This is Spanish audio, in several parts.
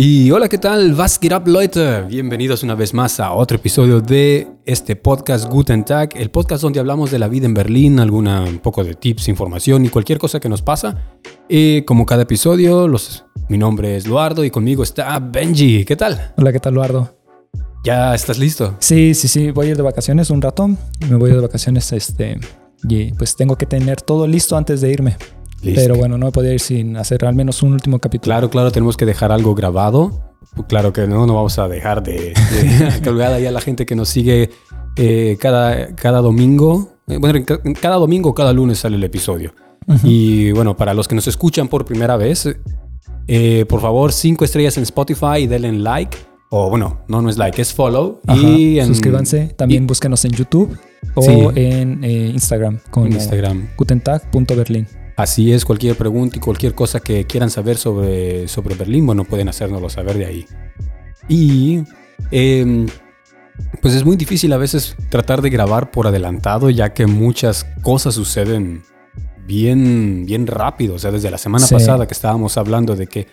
Y hola, ¿qué tal? Was geht up, Leute? Bienvenidos una vez más a otro episodio de este podcast Guten Tag, el podcast donde hablamos de la vida en Berlín, alguna un poco de tips, información y cualquier cosa que nos pasa. Y como cada episodio, los, mi nombre es Eduardo y conmigo está Benji. ¿Qué tal? Hola, ¿qué tal, Eduardo? ¿Ya estás listo? Sí, sí, sí. Voy a ir de vacaciones un rato. Me voy de vacaciones, este, y pues tengo que tener todo listo antes de irme. Listo. Pero bueno, no podía ir sin hacer al menos un último capítulo. Claro, claro, tenemos que dejar algo grabado. Claro que no, no vamos a dejar de, de colgar ahí a la gente que nos sigue eh, cada, cada domingo. Eh, Bueno, ca- cada domingo cada lunes sale el episodio. Ujú. Y bueno, para los que nos escuchan por primera vez, eh, por favor, cinco estrellas en Spotify y denle like. O bueno, no, no es like, es follow. Ajá, y en, Suscríbanse. También búsquenos en YouTube o Sí. en eh, Instagram con gutentag.berlin. Así es, cualquier pregunta y cualquier cosa que quieran saber sobre, sobre Berlín, bueno, pueden hacérnoslo saber de ahí. Y em, pues es muy difícil a veces tratar de grabar por adelantado, ya que muchas cosas suceden bien, bien rápido. O sea, desde la semana Sí. pasada que estábamos hablando de que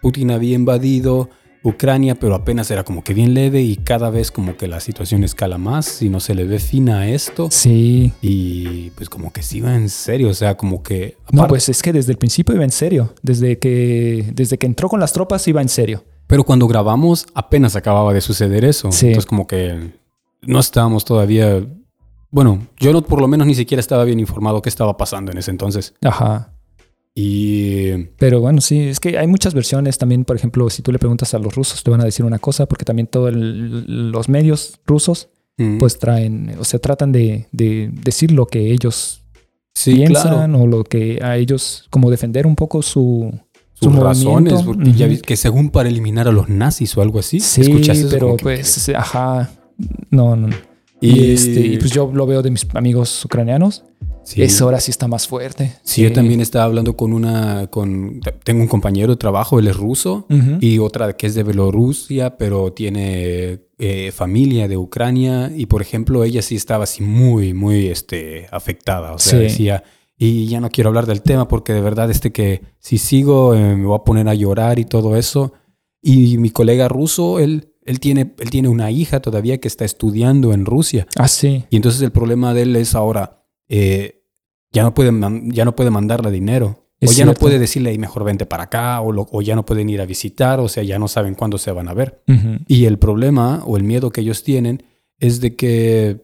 Putin había invadido Ucrania, pero apenas era como que bien leve y cada vez como que la situación escala más y no se le ve fina a esto. Sí. Y pues como que sí va en serio, o sea, como que... No, pues es que desde el principio iba en serio. Desde que, desde que entró con las tropas iba en serio. Pero cuando grabamos apenas acababa de suceder eso. Sí. Entonces como que no estábamos todavía... Bueno, yo no, por lo menos ni siquiera estaba bien informado qué estaba pasando en ese entonces. Ajá. Y... Pero bueno, sí, es que hay muchas versiones también. Por ejemplo, si tú le preguntas a los rusos, te van a decir una cosa, porque también todos los medios rusos, mm, pues traen, o sea, tratan de, de decir lo que ellos sí, piensan claro. o lo que a ellos, como defender un poco su, su Sus razones, porque ya vi que según para eliminar a los nazis o algo así. Sí, ¿Escuchas eso? pero que- pues, ajá, no, no. no. Y, Y, este, y pues yo lo veo de mis amigos ucranianos. Sí. Eso ahora sí está más fuerte. Sí, yo también estaba hablando con una... Con, tengo un compañero de trabajo, él es ruso. Y otra que es de Bielorrusia, pero tiene eh, familia de Ucrania y por ejemplo ella sí estaba así muy, muy este, afectada, o sea, Sí. decía, y ya no quiero hablar del tema porque de verdad este que si sigo eh, me voy a poner a llorar y todo eso. Y mi colega ruso, él, él, tiene, él tiene una hija todavía que está estudiando en Rusia Ah, sí. y entonces el problema de él es ahora, eh, ya, no puede, ya no puede mandarle dinero. Es o ya no puede decirle, "Ey, mejor vente para acá, o, lo- o ya no pueden ir a visitar, o sea, ya no saben cuándo se van a ver. Y el problema o el miedo que ellos tienen es de que,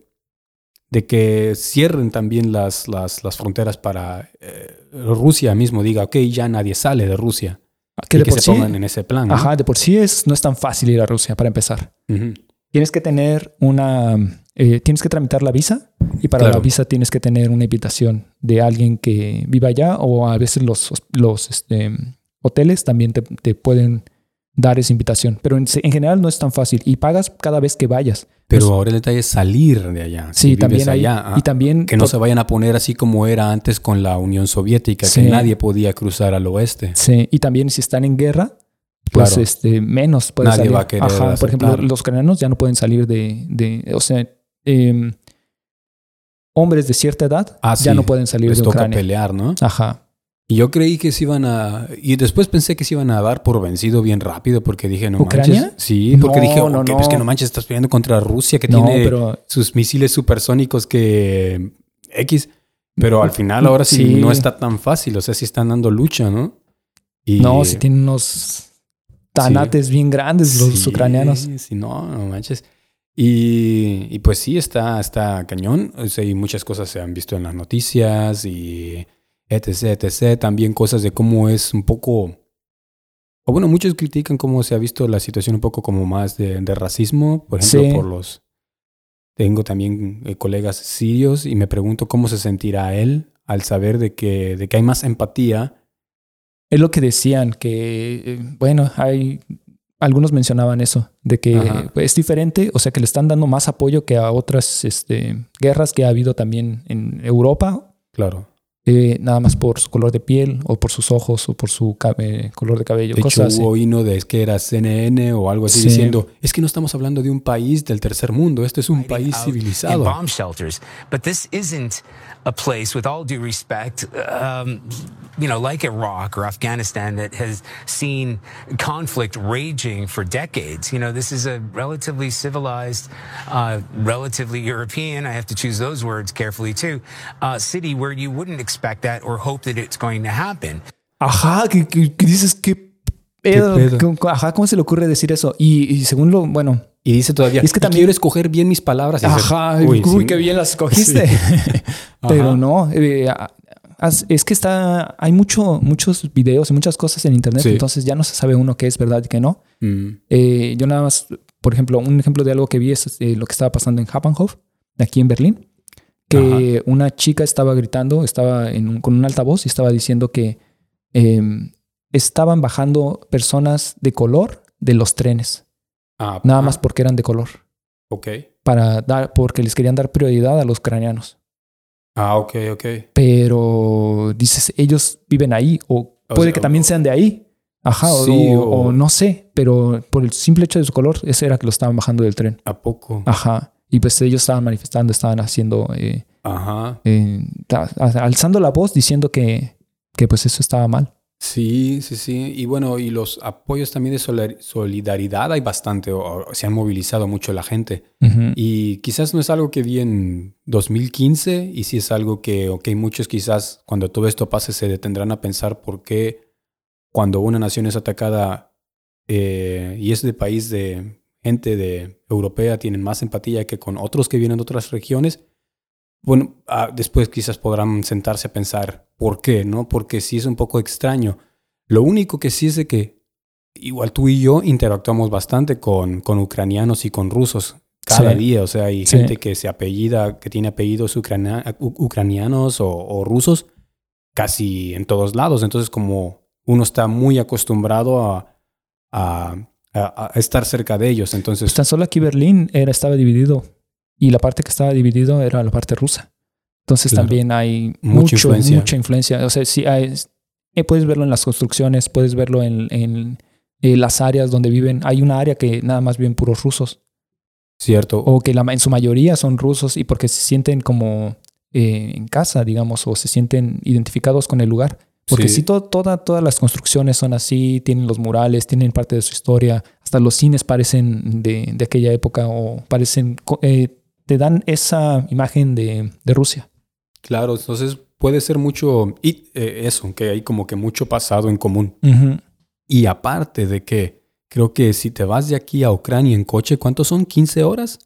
de que cierren también las, las, las fronteras para eh, Rusia mismo, diga, ok, ya nadie sale de Rusia. Que y de que por se sí, pongan en ese plan. ¿no? ajá, de por sí es, no es tan fácil ir a Rusia para empezar. Tienes que tener una, eh, tienes que tramitar la visa y para Claro. la visa tienes que tener una invitación de alguien que viva allá o a veces los, los este, hoteles también te, te pueden dar esa invitación. Pero en, en general no es tan fácil y pagas cada vez que vayas. Pero Pues- ahora el detalle es salir de allá. sí, si también hay, allá, ah, y también Que no to- se vayan a poner así como era antes con la Unión Soviética, Sí. que nadie podía cruzar al oeste. Sí, y también si están en guerra, pues Claro. este, menos pueden Nadie salir. va a querer Ajá, por ejemplo, los ucranianos ya no pueden salir de, de o sea, em, hombres de cierta edad Ah, ya sí, no pueden salir Les de toca Ucrania. pelear, ¿no? Ajá. Y yo creí que se iban a... Y después pensé que se iban a dar por vencido bien rápido porque dije, no ¿Ucrania? manches. Sí, porque No, dije, no, no. pues que no manches, estás peleando contra Rusia que tiene pero sus misiles supersónicos que... X. Pero al final ahora sí, Sí. no está tan fácil. O sea, sí están dando lucha, ¿no? Y, no, si tienen unos tanates bien grandes los Sí, ucranianos. Sí, no, no manches. Y, y pues sí, está, está cañón. O sea, y muchas cosas se han visto en las noticias y etc, etc. También cosas de cómo es un poco... O bueno, muchos critican cómo se ha visto la situación un poco como más de, de racismo. Por ejemplo, Sí. por los... Tengo también eh, colegas sirios y me pregunto cómo se sentirá él al saber de que, de que hay más empatía. Es lo que decían, que, eh, bueno, hay, algunos mencionaban eso, de que Ajá. es diferente, o sea, que le están dando más apoyo que a otras este, guerras que ha habido también en Europa Claro. eh, nada más por su color de piel o por sus ojos o por su cabe- color de cabello, De hecho, cosas así. hubo hino de es que era CNN o algo así Sí. diciendo, es que no estamos hablando de un país del tercer mundo, este es un país civilizado. bomb shelters. But this isn't a place, with all due respect, um, you know, like Iraq or Afghanistan, that has seen conflict raging for decades. You know, this is a relatively civilized, uh, relatively European, I have to choose those words carefully too, uh, city where you wouldn't expect that or hope that it's going to happen. Que, que- Ajá, ¿cómo se le ocurre decir eso? Y, y según lo, bueno, Y dice todavía, Es que "Y también- quiero escoger bien mis palabras. Ajá, uy, sí. qué bien las escogiste. Pero no, eh, es que está, hay mucho, muchos videos y muchas cosas en internet, Sí. entonces ya no se sabe uno qué es verdad y qué no. Mm, Eh, yo nada más, por ejemplo, un ejemplo de algo que vi es eh, lo que estaba pasando en Hauptbahnhof, aquí en Berlín, que una chica estaba gritando, estaba en un- con un altavoz y estaba diciendo que eh, estaban bajando personas de color de los trenes, ah, nada ah, más porque eran de color, Ok. para dar, porque les querían dar prioridad a los ucranianos. Ah, ok, ok. Pero dices, ellos viven ahí, o, O puede sea, que también o- sean de ahí. Ajá, o- Sí, o, no sé, pero por el simple hecho de su color, ese era que lo estaban bajando del tren. ¿A poco? Ajá. Y pues ellos estaban manifestando, estaban haciendo, eh, Ajá. eh, alzando la voz diciendo que, que pues eso estaba mal. Sí, sí, sí. Y bueno, y los apoyos también de solidar- solidaridad hay bastante, o, o se han movilizado mucho la gente. Y quizás no es algo que vi en 2015 y sí es algo que, ok, muchos quizás cuando todo esto pase se detendrán a pensar por qué cuando una nación es atacada eh, y es de país de gente de europea tienen más empatía que con otros que vienen de otras regiones. Bueno, ah, después quizás podrán sentarse a pensar por qué, ¿no? Porque sí es un poco extraño. Lo único que sí es de que igual tú y yo interactuamos bastante con, con ucranianos y con rusos cada Sí. día. O sea, hay Sí. gente que se apellida, que tiene apellidos ucrania- ucranianos o, o rusos casi en todos lados. Entonces, como uno está muy acostumbrado a, a, a- a estar cerca de ellos, entonces... Pues tan solo aquí Berlín era, estaba dividido y la parte que estaba dividido era la parte rusa. Entonces Claro. también hay Mucha mucho, influencia. mucha influencia. O sea, sí hay, eh, puedes verlo en las construcciones, puedes verlo en, en, eh, las áreas donde viven. Hay una área que nada más viven puros rusos Cierto. o que la, en su mayoría son rusos y porque se sienten como eh, en casa, digamos, o se sienten identificados con el lugar. Porque Sí. sí, to- toda, todas las construcciones son así, tienen los murales, tienen parte de su historia, hasta los cines parecen de, de aquella época o parecen, eh, te dan esa imagen de, de Rusia. Claro, entonces puede ser mucho, y eh, eso, que hay como que mucho pasado en común. Y aparte de que creo que si te vas de aquí a Ucrania en coche, ¿cuántos son? ¿15 horas?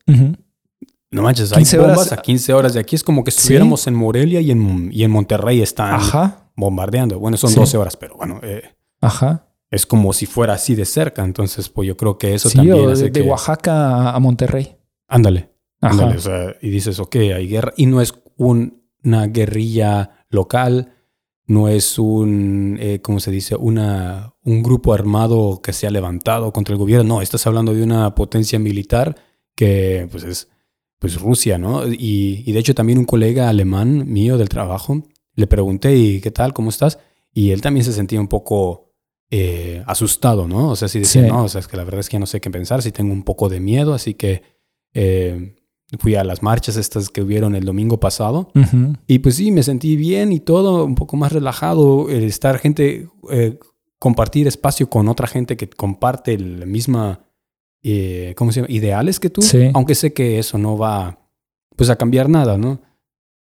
No manches, hay 15 bombas horas. a 15 horas de aquí. Es como que Sí. estuviéramos en Morelia y en, y en Monterrey están Ajá, bombardeando. Bueno, son Sí. 12 horas, pero bueno, eh, ajá. es como si fuera así de cerca. Entonces, pues yo creo que eso Sí, también o hace de, de que- Oaxaca a- Monterrey. Ándale. Ándale. O sea, y dices, ok, hay guerra. Y no es un- una guerrilla local, no es un, eh, ¿cómo se dice? Una, un grupo armado que se ha levantado contra el gobierno. No, estás hablando de una potencia militar que pues es pues Rusia, ¿no? Y, y de hecho también un colega alemán mío del trabajo, le pregunté, ¿y qué tal? ¿Cómo estás? Y él también se sentía un poco eh, asustado, ¿no? O sea, sí decía, Sí. no, o sea, es que la verdad es que ya no sé qué pensar, sí tengo un poco de miedo, así que eh, fui a las marchas estas que hubieron el domingo pasado y pues sí, me sentí bien y todo, un poco más relajado, el estar gente, eh, compartir espacio con otra gente que comparte la misma, eh, ¿cómo se llama? Ideales que tú, Sí. aunque sé que eso no va, pues a cambiar nada, ¿no?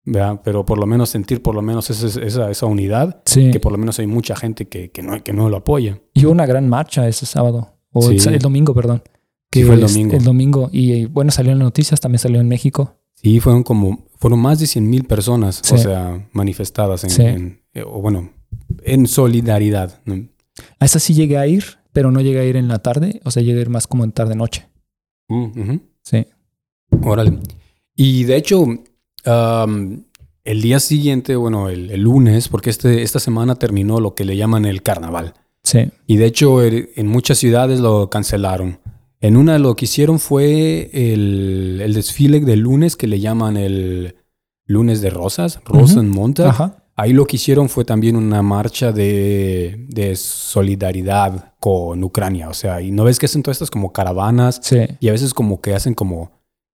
¿Verdad? Pero por lo menos sentir por lo menos esa, esa, esa unidad, Sí. que por lo menos hay mucha gente que, que, no, que no lo apoya. Y hubo una gran marcha ese sábado, o el domingo, perdón. Sí, fue el es- domingo. El domingo. Y eh, bueno, salió en las noticias, también salió en México. Sí, fueron como, fueron más de 100 mil personas, Sí. o sea, manifestadas en, Sí. en- eh, o bueno, en solidaridad. A esa sí llegué a ir, pero no llegué a ir en la tarde, o sea, llegué a ir más como en tarde-noche. Mm. Sí. Órale. Y de hecho, am, el día siguiente, bueno, el, el lunes, porque este, esta semana terminó lo que le llaman el carnaval. Sí. Y de hecho, el- en muchas ciudades lo cancelaron. En una lo que hicieron fue el, el desfile del lunes que le llaman el lunes de rosas, Rosenmontag. Ajá. ahí lo que hicieron fue también una marcha de, de solidaridad con Ucrania. O sea, y no ves que hacen todas estas como caravanas Sí. y a veces como que hacen como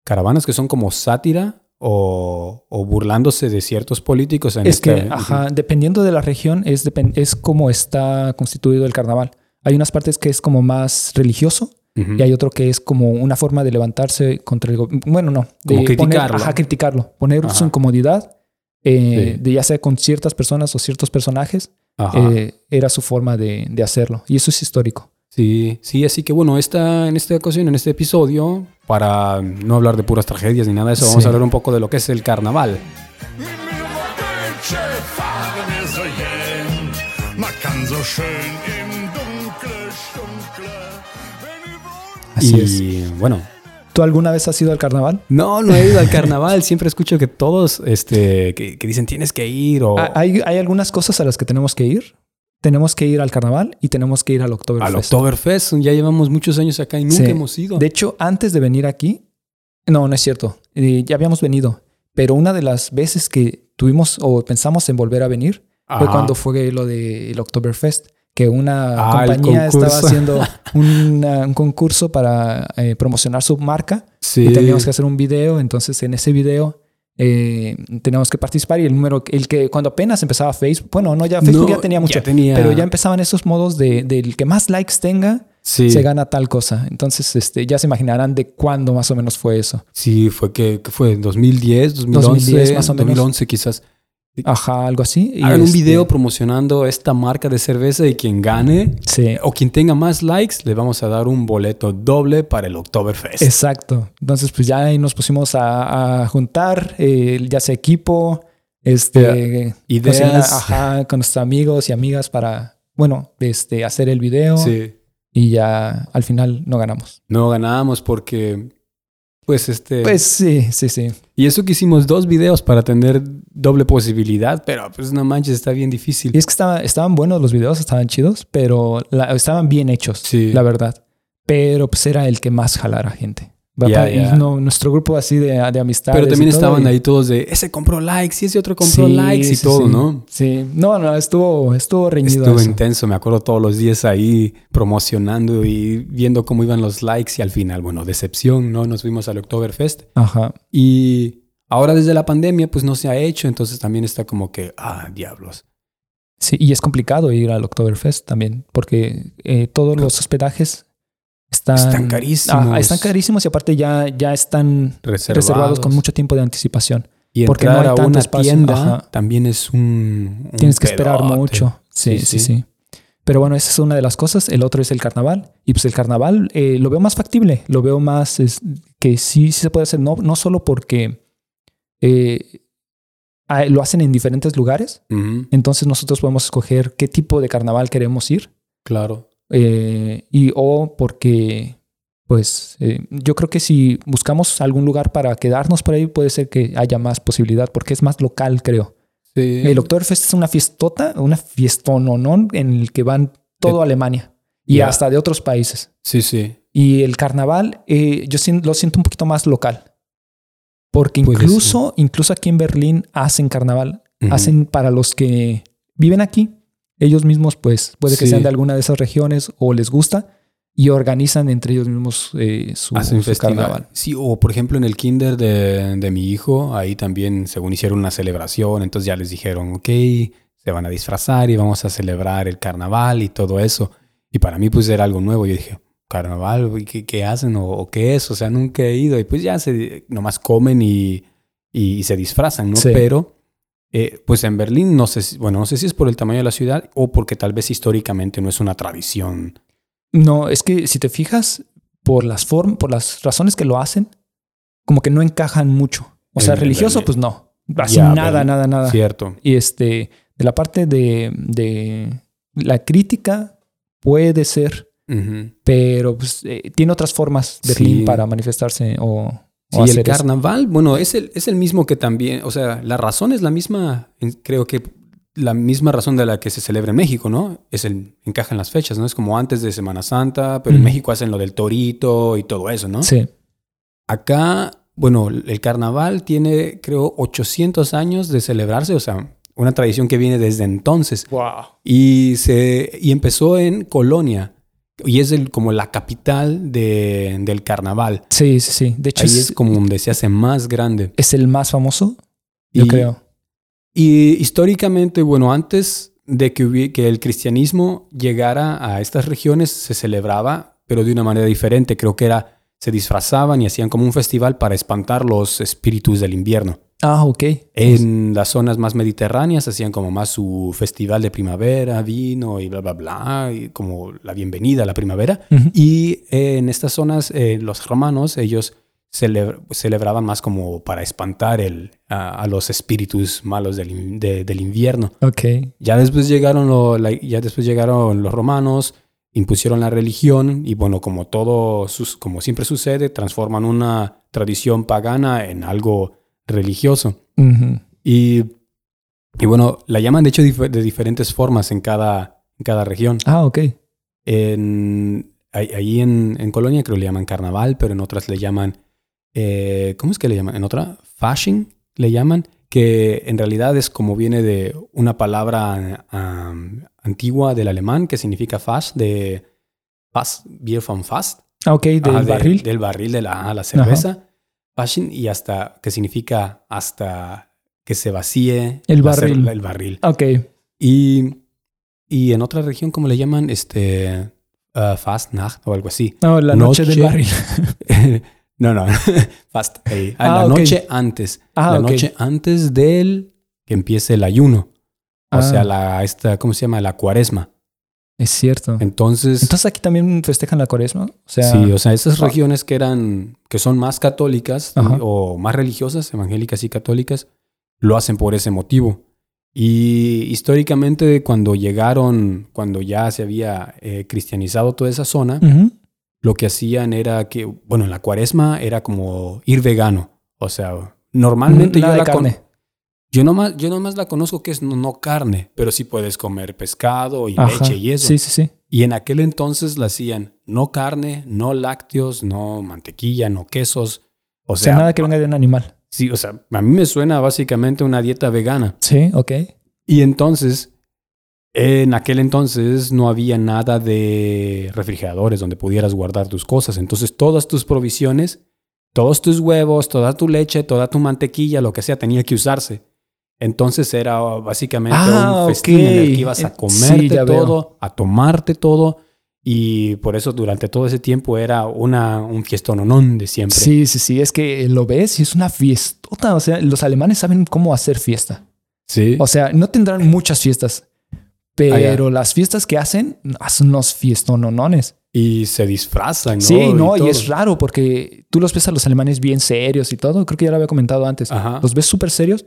caravanas que son como sátira o, o burlándose de ciertos políticos. En Es que, ajá, dependiendo de la región, es, es como está constituido el carnaval. Hay unas partes que es como más religioso Y hay otro que es como una forma de levantarse contra el gobierno. Bueno, no. De Como criticarlo. Poner, ajá, criticarlo. Poner Ajá. su incomodidad, eh, Sí. de ya sea con ciertas personas o ciertos personajes, eh, era su forma de, de hacerlo. Y eso es histórico. Sí, sí, así que bueno, esta, en esta ocasión, en este episodio, para no hablar de puras tragedias ni nada de eso, vamos Sí. a hablar un poco de lo que es el carnaval. Es. y bueno, ¿Tú alguna vez has ido al carnaval? no, no he ido al carnaval, siempre escucho que todos, este, que, que dicen tienes que ir o Hay, hay algunas cosas a las que tenemos que ir. Tenemos que ir al carnaval y tenemos que ir al Oktoberfest. al Oktoberfest, ya llevamos muchos años acá y nunca Sí. hemos ido. De hecho, antes de venir aquí, no, no es cierto. Eh, ya habíamos venido, pero una de las veces que tuvimos o pensamos en volver a venir fue cuando fue lo del Oktoberfest, que una Ah, compañía estaba haciendo una- un concurso para eh, promocionar su marca Sí. y teníamos que hacer un video. Entonces, en ese video eh, teníamos que participar y el número, el que cuando apenas empezaba Facebook, bueno, no, ya Facebook No, ya tenía mucho, ya tenía- pero ya empezaban esos modos de, del que más likes tenga, Sí. se gana tal cosa. Entonces, este, ya se imaginarán de cuándo más o menos fue eso. Sí, fue que, que fue 2010, 2011, 2010 más o menos. 2011 quizás. Ajá, algo así. Y Hagan un este, video promocionando esta marca de cerveza y quien gane Sí, o quien tenga más likes le vamos a dar un boleto doble para el Oktoberfest. exacto. Entonces, pues ya ahí nos pusimos a, a juntar, eh, ya sea equipo, este, Ideas. cocinar, ajá, con nuestros amigos y amigas para, bueno, este, hacer el video Sí. y ya al final no ganamos. No ganamos porque pues este Pues sí, sí, sí. y eso que hicimos dos videos para tener doble posibilidad, pero pues no manches, está bien difícil. Y es que estaba- estaban buenos los videos, estaban chidos, pero la- estaban bien hechos, Sí. la verdad. Pero pues era el que más jalara gente. Va no, nuestro grupo así de, de amistades. Pero también estaban y- ahí todos de ese compró likes y ese otro compró Sí, likes y sí, todo, sí. ¿no? Sí, no, no, estuvo, estuvo reñido. Estuvo eso. intenso, me acuerdo todos los días ahí promocionando y viendo cómo iban los likes y al final, bueno, decepción, ¿no? Nos fuimos al Oktoberfest Ajá. y ahora desde la pandemia pues no se ha hecho, entonces también está como que, ah, diablos. Sí, y es complicado ir al Oktoberfest también, porque eh, todos los hospedajes están, Están carísimos. Están carísimos y aparte ya, ya están Reservados. reservados con mucho tiempo de anticipación. Y porque entrar no hay a una espacio, tienda ajá. también es un, un Tienes que esperar mucho. Sí, Sí, sí, sí. sí, Pero bueno, esa es una de las cosas. El otro es el carnaval. Y pues el carnaval eh, lo veo más factible. Lo veo más es, que sí, sí se puede hacer. No, no solo porque eh, lo hacen en diferentes lugares. Entonces nosotros podemos escoger qué tipo de carnaval queremos ir. claro. Eh, y o porque, pues, eh, yo creo que si buscamos algún lugar para quedarnos por ahí, puede ser que haya más posibilidad, porque es más local, creo. Sí. El Oktoberfest es una fiestota, una fiestononón en el que van todo Alemania y hasta de otros países. Sí, sí. Y el carnaval, eh, yo lo siento un poquito más local. Porque incluso, incluso aquí en Berlín hacen carnaval, hacen para los que viven aquí, ellos mismos, pues puede que Sí. sean de alguna de esas regiones o les gusta y organizan entre ellos mismos eh, su, Hacen su festival. carnaval. Sí, o por ejemplo en el kinder de, de mi hijo, ahí también según hicieron una celebración, entonces ya les dijeron, ok, se van a disfrazar y vamos a celebrar el carnaval y todo eso. Y para mí pues era algo nuevo, yo dije, carnaval, ¿y ¿qué, qué hacen o, o qué es? O sea, nunca he ido y pues ya se, nomás comen y, y, y se disfrazan, ¿no? Sí. Pero eh, pues en Berlín, no sé, si, bueno, no sé si es por el tamaño de la ciudad o porque tal vez históricamente no es una tradición. No, es que si te fijas por las formas, por las razones que lo hacen, como que no encajan mucho. O sea, religioso, pues no. Así nada, Berlín. nada, nada. Cierto. Y este, de la parte de, de la crítica, puede ser, pero pues, eh, tiene otras formas Berlín Sí. para manifestarse o Sí, el eso. carnaval, bueno, es el, es el mismo que también, o sea, la razón es la misma, creo que la misma razón de la que se celebra en México, ¿no? Es el, encaja en las fechas, ¿no? Es como antes de Semana Santa, pero en. México hacen lo del torito y todo eso, ¿no? Sí, Acá, bueno, el carnaval tiene, creo, 800 años de celebrarse, o sea, una tradición que viene desde entonces. Wow. Y, se, y empezó en Colonia. Y es el, como la capital de- del carnaval. Sí, sí, sí. De hecho, Ahí es, es como donde se hace más grande. es el más famoso, yo Y- creo. Y históricamente, bueno, antes de que, que el cristianismo llegara a estas regiones, se celebraba, pero de una manera diferente. Creo que era, se disfrazaban y hacían como un festival para espantar los espíritus del invierno. Ah, ok. En las zonas más mediterráneas hacían como más su festival de primavera, vino y bla, bla, bla, y como la bienvenida a la primavera. Ujú. Y eh, en estas zonas, eh, los romanos, ellos celebra- celebraban más como para espantar el, a, a los espíritus malos del, de- del invierno. Ok. Ya después, llegaron lo- la- ya después llegaron los romanos, impusieron la religión y bueno, como todo, sus- como siempre sucede, transforman una tradición pagana en algo religioso. Y, y bueno, la llaman de hecho dif- de diferentes formas en cada, en cada región. Ah, ok. En, ahí en, en Colonia creo que le llaman carnaval, pero en otras le llaman, eh, ¿cómo es que le llaman? En otra, Fasching le llaman, que en realidad es como viene de una palabra antigua del alemán que significa Fass, de Fass, Bier vom Fast. Ah, ok. Del Ajá, de- barril. del barril de la, ah, la cerveza. Fasching y hasta, que significa hasta que se vacíe El barril. el barril. Ok. Y, y en otra región, ¿cómo le llaman? Este, uh, Fastnacht o algo así. No, la noche, del barril. no, no, Fast. ahí. Ah, Ah, la ok. noche antes. Ah, la noche antes del que empiece el ayuno. O Ah. sea, la, esta, ¿cómo se llama? La cuaresma. Es cierto. Entonces, Entonces aquí también festejan la cuaresma. O sea, sí, o sea, esas regiones que eran, que son más católicas Ajá. o más religiosas, evangélicas y católicas, lo hacen por ese motivo. Y históricamente, cuando llegaron, cuando ya se había eh, cristianizado toda esa zona, lo que hacían era que, bueno, en la cuaresma era como ir vegano. O sea, normalmente Nada yo la con- carne. Yo nomás, yo nomás la conozco que es no, no carne, pero sí puedes comer pescado y Ajá. leche y eso. Sí, sí, sí. Y en aquel entonces la hacían no carne, no lácteos, no mantequilla, no quesos. O O sea, sea, nada que venga de un animal. sí, o sea, a mí me suena básicamente una dieta vegana. Sí, ok. Y entonces, en aquel entonces no había nada de refrigeradores donde pudieras guardar tus cosas. Entonces, todas tus provisiones, todos tus huevos, toda tu leche, toda tu mantequilla, lo que sea, tenía que usarse. Entonces era básicamente Ah, un festín en el que ibas a Eh, comerte sí, ya veo. todo, a tomarte todo. Y por eso durante todo ese tiempo era una, un fiestononón de siempre. Sí, sí, sí. Es que lo ves y es una fiestota. O sea, los alemanes saben cómo hacer fiesta. Sí. O sea, no tendrán muchas fiestas, pero las fiestas que hacen hacen unos fiestononones. y se disfrazan, ¿no? Sí, no, y, todo. es raro porque tú los ves a los alemanes bien serios y todo. Creo que ya lo había comentado antes. Ajá. Los ves súper serios,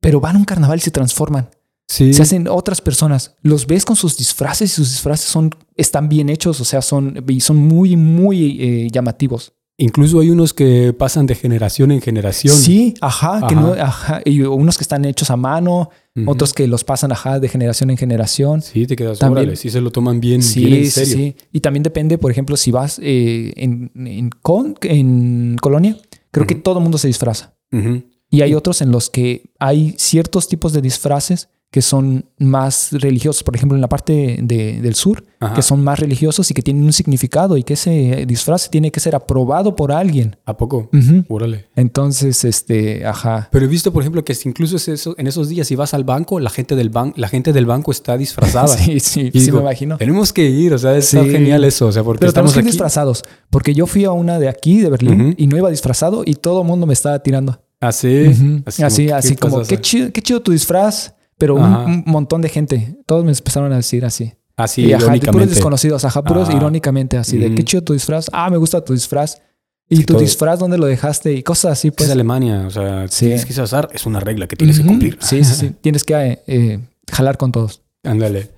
pero van a un carnaval y se transforman. Sí. Se hacen otras personas. Los ves con sus disfraces y sus disfraces son, están bien hechos, o sea, son, y son muy, muy eh, llamativos. Incluso hay unos que pasan de generación en generación. Sí, ajá, que no, ajá, y unos que están hechos a mano, otros que los pasan, ajá, de generación en generación. Sí, te quedas, También- órale, sí se lo toman bien, Sí, bien en sí, serio. sí. Y también depende, por ejemplo, si vas eh, en, en, Con- en Colonia, creo que todo el mundo se disfraza. Ujú. Y hay otros en los que hay ciertos tipos de disfraces que son más religiosos. Por ejemplo, en la parte de- del sur, Ajá. que son más religiosos y que tienen un significado y que ese disfraz tiene que ser aprobado por alguien. ¿A poco? Ujú. Órale. Entonces, este, ajá. Pero he visto, por ejemplo, que incluso es eso- en esos días, si vas al banco, la gente del, ban la gente del banco está disfrazada. Sí, sí, Y sí digo, me imagino. Tenemos que ir, o sea, está Sí. genial eso, o sea, porque Pero estamos que aquí. disfrazados. Porque yo fui a una de aquí, de Berlín, y no iba disfrazado y todo el mundo me estaba tirando. Así, así, Así, como, así ¿qué como, qué chido, qué chido tu disfraz. Pero un, Ajá. un montón de gente, todos me empezaron a decir así. Así, y ajá, de puros irónicamente. desconocidos, ajá, puros Ah. irónicamente, así de qué chido tu disfraz. Ah, me gusta tu disfraz. ¿Y Sí, tu todo- disfraz dónde lo dejaste? Y cosas así, Es pues. Alemania, o sea, Sí. tienes que usar, es una regla que tienes que cumplir. Sí, sí, sí. Tienes que eh, eh, jalar con todos. Ándale.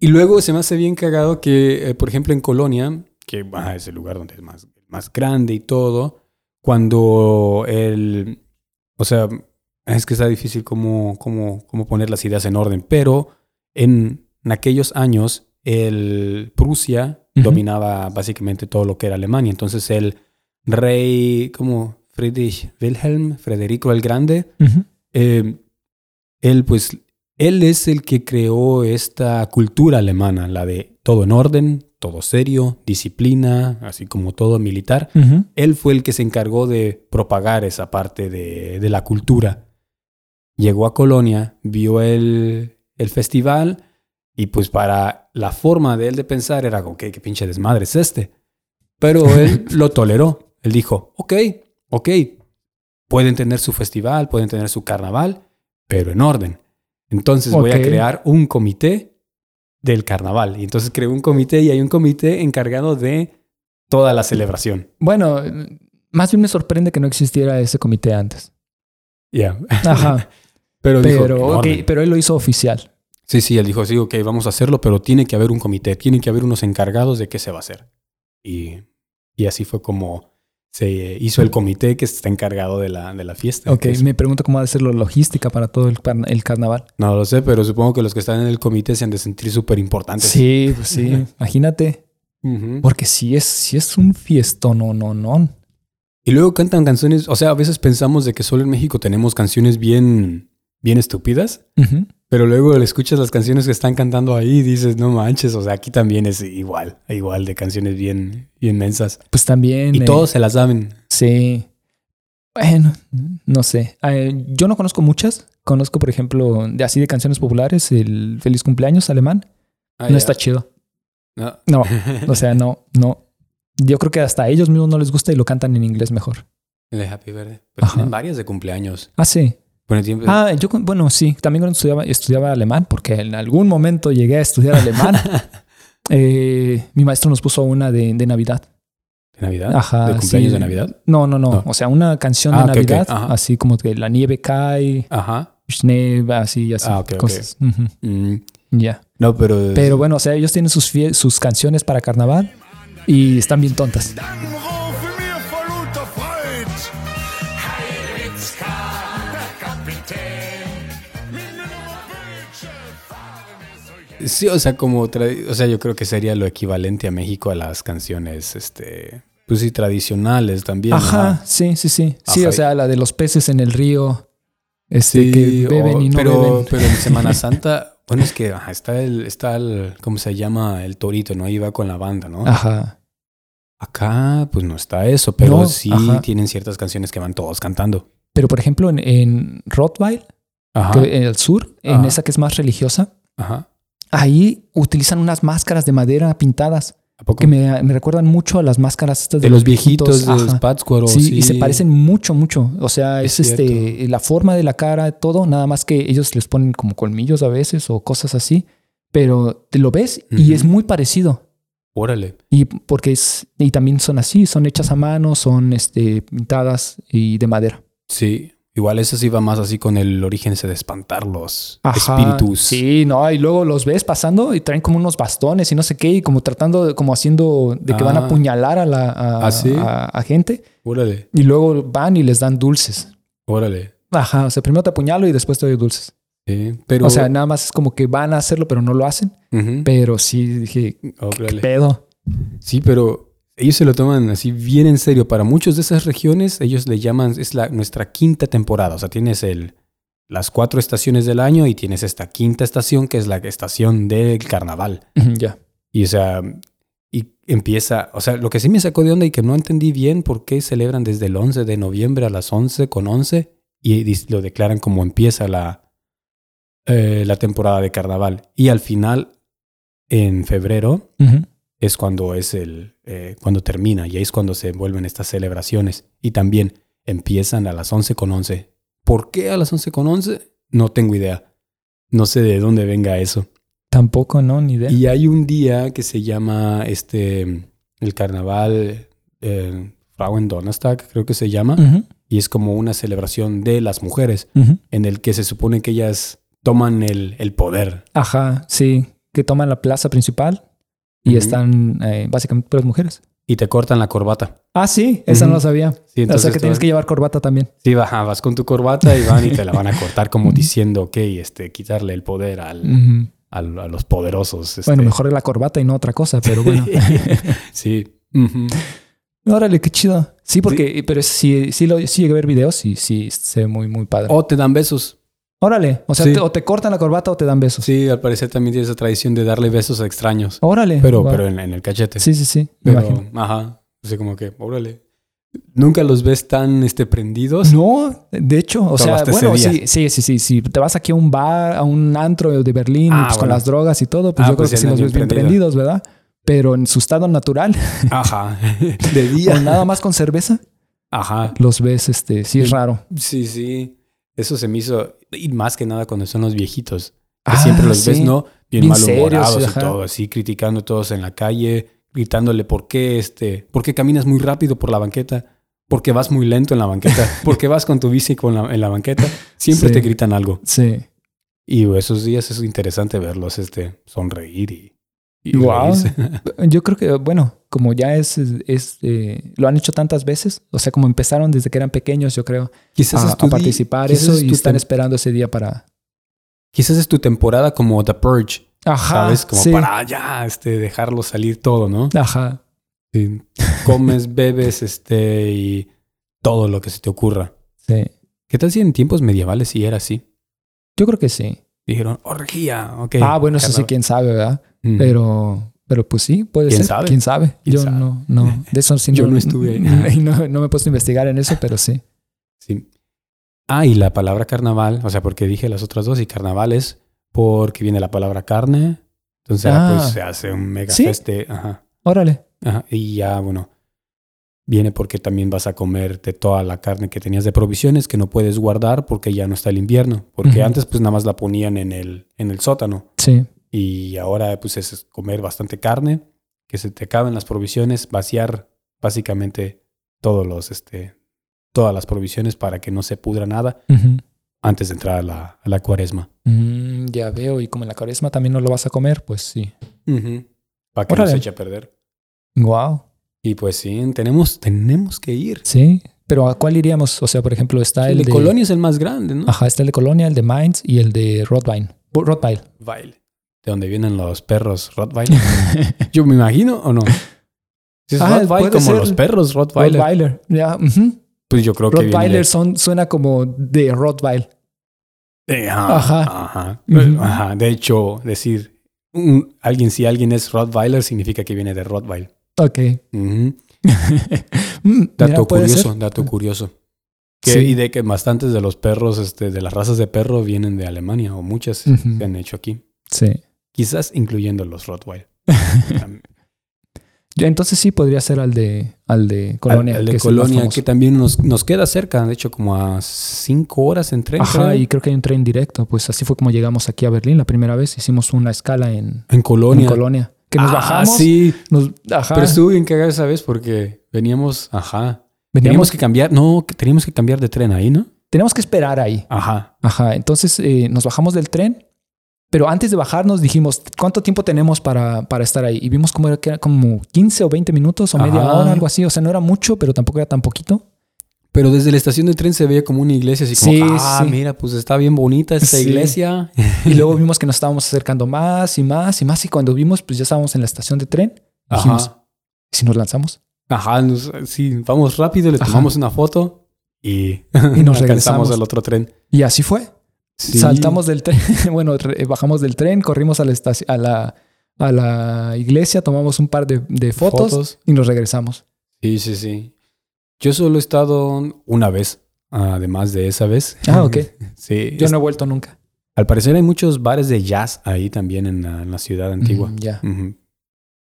Y luego se me hace bien cagado que, eh, por ejemplo, en Colonia, que es el lugar donde es más, más grande y todo, cuando el... O sea, es que está difícil cómo, cómo, cómo poner las ideas en orden, pero en, en aquellos años el Prusia dominaba básicamente todo lo que era Alemania. Entonces el rey, como Friedrich Wilhelm, Federico el Grande, eh, él pues, él es el que creó esta cultura alemana, la de todo en orden, todo serio, disciplina, así como todo militar. Él fue el que se encargó de propagar esa parte de, de la cultura. Llegó a Colonia, vio el, el festival y pues para la forma de él de pensar era como, ¿qué, qué pinche desmadre es este? Pero él lo toleró. Él dijo, ok, ok, pueden tener su festival, pueden tener su carnaval, pero en orden. Entonces voy a Ok. crear un comité del carnaval. Y entonces creó un comité y hay un comité encargado de toda la celebración. Bueno, más bien me sorprende que no existiera ese comité antes. Ya. Ajá. pero dijo, pero, pero él lo hizo oficial. Sí, sí, él dijo, sí, ok, vamos a hacerlo, pero tiene que haber un comité, tiene que haber unos encargados de qué se va a hacer. Y, y así fue como se hizo el comité que está encargado de la, de la fiesta. Ok, me pregunto cómo va a ser la logística para todo el, el carnaval. No lo sé, pero supongo que los que están en el comité se han de sentir súper importantes. Sí, pues sí. Imagínate. Porque sí es, sí es un fiestón, no, no, no. Y luego cantan canciones, o sea, a veces pensamos de que solo en México tenemos canciones bien, bien estúpidas, pero luego le escuchas las canciones que están cantando ahí y dices, no manches, o sea, aquí también es igual, igual de canciones bien, bien mensas. Pues también. Y eh, todos se las saben. Sí. Bueno, no sé. Eh, yo no conozco muchas. Conozco, por ejemplo, de así de canciones populares, el Feliz Cumpleaños alemán. Ah, no está chido. No. No, o sea, no, no. Yo creo que hasta a ellos mismos no les gusta y lo cantan en inglés mejor. El de Happy Verde. Pero Ajá. tienen varias de cumpleaños. Ah, sí. Bueno, tiempo. Ah, yo, bueno, sí. También cuando estudiaba, estudiaba alemán, porque en algún momento llegué a estudiar alemán. eh, mi maestro nos puso una de, de Navidad. ¿De Navidad? Ajá. ¿De cumpleaños sí. de Navidad? No, no, no. No. O sea, una canción Ah, de ok. Navidad, así como que la nieve cae, Ajá. Schnee, así, así. Ah, cosas. Mm, Ya. No, pero. Pero bueno, o sea, ellos tienen sus, sus canciones para carnaval y están bien tontas. Sí, o sea, como. O sea, yo creo que sería lo equivalente a México a las canciones, este. Pues sí, tradicionales también. Ajá, sí, sí, sí. Sí, Ajá. o sea, la de los peces en el río, este, Sí, que beben o- y no pero, beben. pero en Semana Santa, bueno, es que ajá, está el, está el, ¿cómo se llama? El torito, ¿no? Ahí va con la banda, ¿no? Ajá. Acá, pues no está eso, pero No, sí tienen ciertas canciones que van todos cantando. Pero por ejemplo, en, en Rottweil, en el sur, en esa que es más religiosa, Ajá. Ahí utilizan unas máscaras de madera pintadas ¿A poco? que me, me recuerdan mucho a las máscaras estas de los viejitos de Ajá. Pátzcuaro. Sí, y se parecen mucho, mucho. O sea, Es es, este la forma de la cara, todo, nada más que ellos les ponen como colmillos a veces o cosas así, pero te lo ves y es muy parecido. Órale. Y porque es y también son así, son hechas a mano, son este pintadas y de madera. Sí. Igual eso sí va más así con el origen ese de espantar los Ajá. espíritus. Sí, no, y luego los ves pasando y traen como unos bastones y no sé qué, y como tratando, de- como haciendo de que van a Ah. apuñalar a la a, ¿Ah, sí? a- a gente Órale. y luego van y les dan dulces. Órale. Ajá, o sea, primero te apuñalo y después te doy dulces. Sí. Pero. O sea, nada más es como que van a hacerlo, pero no lo hacen. Pero sí dije, ¿qué Órale. pedo? Sí, pero ellos se lo toman así bien en serio. Para muchos de esas regiones, ellos le llaman, es la, nuestra quinta temporada. O sea, tienes el, las cuatro estaciones del año y tienes esta quinta estación que es la estación del carnaval. ya. Y o sea, y empieza, o sea, lo que sí me sacó de onda y que no entendí bien por qué celebran desde el 11 de noviembre a las 11 con 11 y lo declaran como empieza la, eh, la temporada de carnaval. Y al final, en febrero, es cuando es el eh, cuando termina y ahí es cuando se vuelven estas celebraciones y también empiezan a las 11 con 11. ¿Por qué a las 11 con 11? No tengo idea. No sé de dónde venga eso. Tampoco, no, ni idea. Y hay un día que se llama este el carnaval eh, Frauendonnerstag, creo que se llama, y es como una celebración de las mujeres en el que se supone que ellas toman el, el poder. Ajá, sí. Que toman la plaza principal y están eh, básicamente puras mujeres. Y te cortan la corbata. Ah, sí, esa no lo sabía. Sí, o sea que tienes que llevar corbata también. Sí, baja, vas con tu corbata y van y te la van a cortar como diciendo, ok, este, quitarle el poder al, al- a los poderosos. este. Bueno, mejor la corbata y no otra cosa, pero bueno. sí. Órale, qué chido. Sí, porque, pero sí, sí, lo, sí llegué a ver videos y sí se ve muy, muy padre. O te dan besos. Órale. O sea, Sí. te- o te cortan la corbata o te dan besos. Sí, al parecer también tiene esa tradición de darle besos a extraños. Órale. Pero, Wow. pero en, en el cachete. Sí, sí, sí. Me Pero, imagino. ajá. Así como que, órale. Nunca los ves tan este, prendidos. No, de hecho, o sea, bueno, sí, sí, sí, sí. Si te vas aquí a un bar, a un antro de Berlín, Ah, pues, con las drogas y todo, pues Ah, yo pues creo que sí los ves bien prendidos, ¿verdad? Pero en su estado natural, Ajá. De o día. nada más con cerveza, Ajá. los ves, este, sí es raro. Sí, sí. Eso se me hizo. Y más que nada cuando son los viejitos. Que Ah, siempre los sí. ves, ¿no? Bien, Bien malhumorados serios, y todo, así, criticando a todos en la calle, gritándole por qué este, por qué caminas muy rápido por la banqueta, por qué vas muy lento en la banqueta, por qué vas con tu bici con la- en la banqueta. Siempre Sí. te gritan algo. Sí. Y esos días es interesante verlos este, sonreír y, y reírse. Yo creo que, bueno, como ya es, es eh, lo han hecho tantas veces, o sea, como empezaron desde que eran pequeños, yo creo, Quizás a, es tu a participar eso es y tu están tem- esperando ese día para... Quizás es tu temporada como The Purge, Ajá, ¿sabes? Como sí. para ya este, dejarlo salir todo, ¿no? Ajá, Sí. Comes, bebes, este, y todo lo que se te ocurra. sí. ¿Qué tal si en tiempos medievales sí era así? Yo creo que sí. Dijeron, orgía, ok. ah, bueno, eso sí, quién sabe, ¿verdad? Mm. Pero, pero pues sí, puede ¿Quién ser. sabe? ¿Quién sabe? ¿Quién Yo sabe? no, no. De eso sí Yo no estuve ahí. no, no me he puesto a investigar en eso, pero sí. Sí. Ah, y la palabra carnaval, o sea, porque dije las otras dos, y carnaval es porque viene la palabra carne. Entonces, ah, Ah. pues se hace un mega ¿Sí? feste. Ajá, Órale. ajá. Y ya, bueno, viene porque también vas a comerte toda la carne que tenías de provisiones que no puedes guardar porque ya no está el invierno. Porque antes, pues nada más la ponían en el, en el sótano. Sí. Y ahora, pues es comer bastante carne, que se te acaben las provisiones, vaciar básicamente todos los, este, todas las provisiones para que no se pudra nada antes de entrar a la, a la cuaresma. Mm, ya veo. Y como en la cuaresma también no lo vas a comer, pues sí. Para que no se eche a perder. Wow. Y pues sí, tenemos, tenemos que ir. Sí. Pero ¿a cuál iríamos? O sea, por ejemplo, está el el de Colonia es el más grande, ¿no? Ajá, está el de Colonia, el de Mainz y el de Rottweil. Rottweil. De donde vienen los perros Rottweiler. Yo me imagino, ¿o no? Si es Ah, Rottweiler puede como ser. los perros Rottweiler. Rottweiler. Ya. Pues yo creo que viene Rottweiler de- son, suena como de Rottweil. Eh, ajá, Ajá. ajá. Ujú. Ajá. De hecho, decir un- alguien, si alguien es Rottweiler, significa que viene de Rottweil. Ok. Mm, Dato mira, curioso, ser. dato curioso. Que, Sí. Y de que bastantes de los perros, este, de las razas de perro, vienen de Alemania, o muchas se han hecho aquí. Sí. Quizás incluyendo los Rottweiler. Entonces sí podría ser al de, al de Colonia. Al- de Colonia, que también nos, nos queda cerca, de hecho, como a cinco horas en tren. Ajá, creo. y creo que hay un tren directo. Pues así fue como llegamos aquí a Berlín la primera vez. Hicimos una escala en, En Colonia. en Colonia. Que nos Ah, bajamos. Sí, nos- ajá. pero estuvo bien cagado esa vez porque veníamos, ajá. veníamos, Teníamos que cambiar, no, que teníamos que cambiar de tren ahí, ¿no? teníamos que esperar ahí. Ajá. Ajá. Entonces eh, nos bajamos del tren. Pero antes de bajarnos dijimos, ¿cuánto tiempo tenemos para, para estar ahí? Y vimos como era, que era como 15 o 20 minutos o media Ajá. hora, algo así. O sea, no era mucho, pero tampoco era tan poquito. Pero desde la estación de tren se veía como una iglesia, así como, Sí, ah, sí. mira, pues está bien bonita esta Sí. iglesia. Y luego vimos que nos estábamos acercando más y más y más. Y cuando vimos, pues ya estábamos en la estación de tren. Dijimos, Ajá. ¿y si nos lanzamos? Ajá, nos- sí, vamos rápido, le Ajá. tomamos una foto y, Y nos regresamos. al otro tren. Y así fue. Sí. Saltamos del tren, bueno, re- bajamos del tren, corrimos a la, a la, a la iglesia, tomamos un par de, de fotos, Fotos. y nos regresamos. Sí, sí, sí. Yo solo he estado una vez, además de esa vez. Ah, ok. Sí. Yo es- no he vuelto nunca. Al parecer hay muchos bares de jazz ahí también en la, en la ciudad antigua. Mm, ya.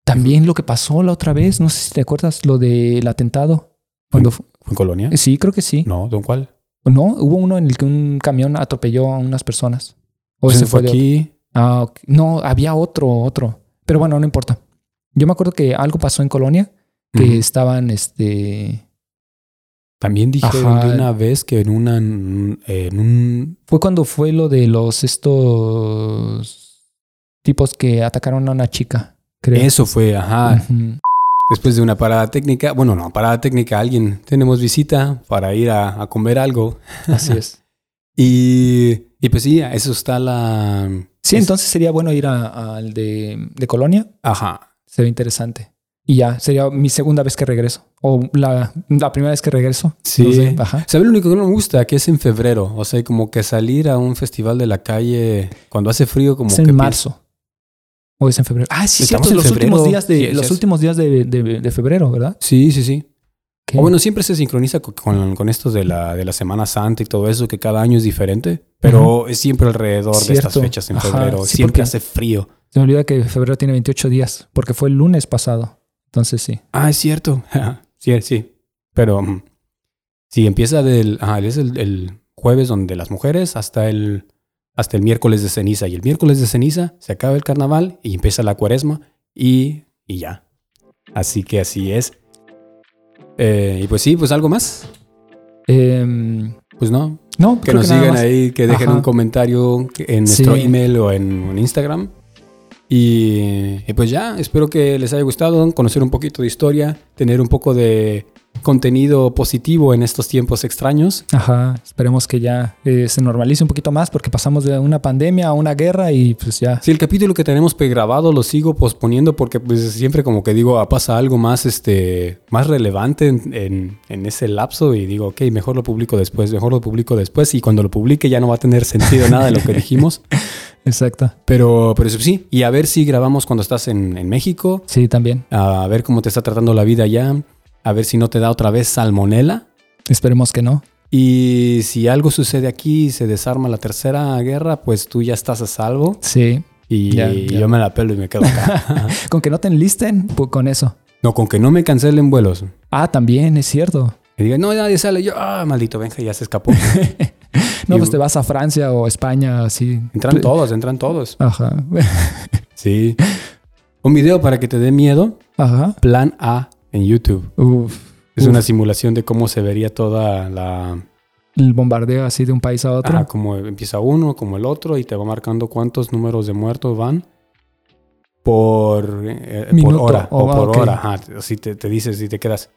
También lo que pasó la otra vez, no sé si te acuerdas, lo del atentado. Cuando fu- ¿Fue en Colonia? sí, creo que sí. No, ¿don cuál? No, hubo uno en el que un camión atropelló a unas personas. O Pues ese fue fue aquí. Ah, no, había otro, otro. Pero bueno, no importa. Yo me acuerdo que algo pasó en Colonia que estaban, este, También dijeron Ajá. de una vez que en una en un fue cuando fue lo de los estos tipos que atacaron a una chica, creo. eso fue, ajá. Después de una parada técnica, bueno, no, parada técnica, alguien, tenemos visita para ir a, a comer algo. Así es. Y, y pues sí, eso está la... Sí, es- entonces sería bueno ir al de, de Colonia. Ajá. Sería interesante. Y ya, sería mi segunda vez que regreso. O la, la primera vez que regreso. Sí. Sé, ajá. ¿Sabe lo único que no me gusta? Que es en febrero. O sea, como que salir a un festival de la calle cuando hace frío, como Es que en marzo. O es en febrero. Ah, sí, Estamos cierto. en Los febrero. últimos días de, Sí, los es. últimos días de, de- de febrero, ¿verdad? Sí, sí, sí. ¿Qué? O bueno, siempre se sincroniza co- con, con estos de la, de la Semana Santa y todo eso, que cada año es diferente. Pero es siempre alrededor de estas fechas en Ajá, febrero. sí, siempre hace frío. Se me olvida que febrero tiene 28 días, porque fue el lunes pasado. Entonces sí. Ah, es cierto. sí, sí. Pero sí, empieza del. Ah, es el, el jueves donde las mujeres hasta el, hasta el miércoles de ceniza. Y el miércoles de ceniza se acaba el carnaval y empieza la cuaresma y, y ya. Así que así es. Eh, y pues sí, pues algo más. Em, Pues no. no, Que nos nada sigan ahí, que dejen Ajá. un comentario en nuestro Sí. email o en, en Instagram. Y, pues ya, espero que les haya gustado conocer un poquito de historia, tener un poco de contenido positivo en estos tiempos extraños. Ajá, esperemos que ya eh, se normalice un poquito más porque pasamos de una pandemia a una guerra y pues ya. Sí, el capítulo que tenemos pregrabado lo sigo posponiendo porque pues siempre como que digo, ah, pasa algo más, este, más relevante en, en- en ese lapso y digo, ok, mejor lo publico después, mejor lo publico después y cuando lo publique ya no va a tener sentido nada de lo que dijimos. Exacto. Pero, pero eso sí, y a ver si grabamos cuando estás en, en México, Sí, también. a ver cómo te está tratando la vida allá, a ver si no te da otra vez salmonela. Esperemos que no. Y si algo sucede aquí y se desarma la tercera guerra, pues tú ya estás a salvo Sí. y yo me la pelo y me quedo acá. Con que no te enlisten, pues con eso. no, con que no me cancelen vuelos. Ah, también, es cierto. Y digan, no, nadie sale. Yo, ah, maldito, Benja, ya se escapó. No, Y- pues te vas a Francia o España, así. Entran todos, entran todos. Ajá. Sí. Un video para que te dé miedo. Ajá. Plan A en YouTube. Uf. Es Uf. una simulación de cómo se vería toda la... El bombardeo así de un país a otro. Ah, como empieza uno, como el otro, y te va marcando cuántos números de muertos van por, eh, por Minuto. hora. Oh, o por ok. hora. Ajá. Así te, te dices y te quedas...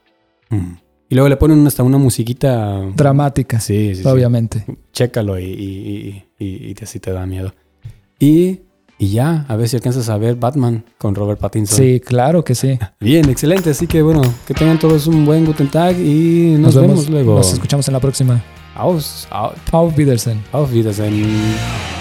"Mm". Y luego le ponen hasta una musiquita... Dramática. Sí, sí, sí. obviamente. Chécalo y, y, y, y- así te da miedo. Y, y ya, a ver si alcanzas a ver Batman con Robert Pattinson. Sí, claro que sí. Bien, excelente. Así que bueno, que tengan todos un buen Guten Tag y nos, vemos, luego. Nos escuchamos en la próxima. Aus, au- Auf Wiedersehen. auf Wiedersehen.